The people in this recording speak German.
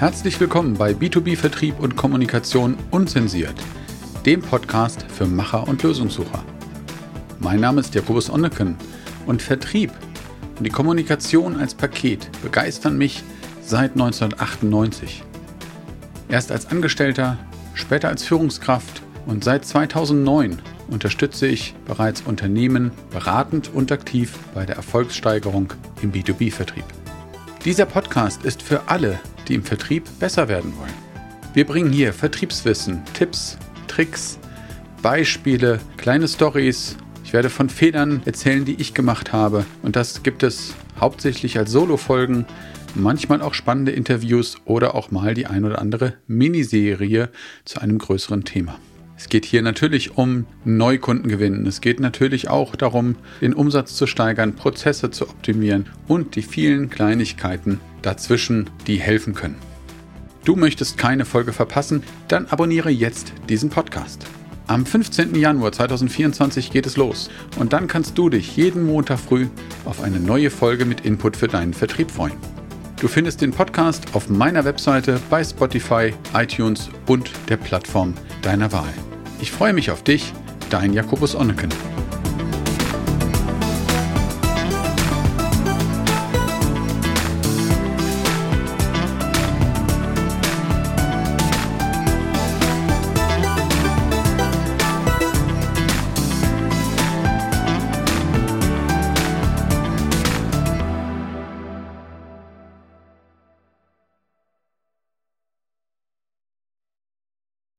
Herzlich willkommen bei B2B Vertrieb und Kommunikation unzensiert, dem Podcast für Macher und Lösungssucher. Mein Name ist Jakobus Onneken und Vertrieb und die Kommunikation als Paket begeistern mich seit 1998. Erst als Angestellter, später als Führungskraft und seit 2009 unterstütze ich bereits Unternehmen beratend und aktiv bei der Erfolgssteigerung im B2B-Vertrieb. Dieser Podcast ist für alle, die im Vertrieb besser werden wollen. Wir bringen hier Vertriebswissen, Tipps, Tricks, Beispiele, kleine Stories. Ich werde von Fehlern erzählen, die ich gemacht habe. Und das gibt es hauptsächlich als Solo-Folgen, manchmal auch spannende Interviews oder auch mal die ein oder andere Miniserie zu einem größeren Thema. Es geht hier natürlich um Neukundengewinnen. Es geht natürlich auch darum, den Umsatz zu steigern, Prozesse zu optimieren und die vielen Kleinigkeiten dazwischen, die helfen können. Du möchtest keine Folge verpassen? Dann abonniere jetzt diesen Podcast. Am 15. Januar 2024 geht es los und dann kannst du dich jeden Montag früh auf eine neue Folge mit Input für deinen Vertrieb freuen. Du findest den Podcast auf meiner Webseite, bei Spotify, iTunes und der Plattform deiner Wahl. Ich freue mich auf dich, dein Jakobus Onneken.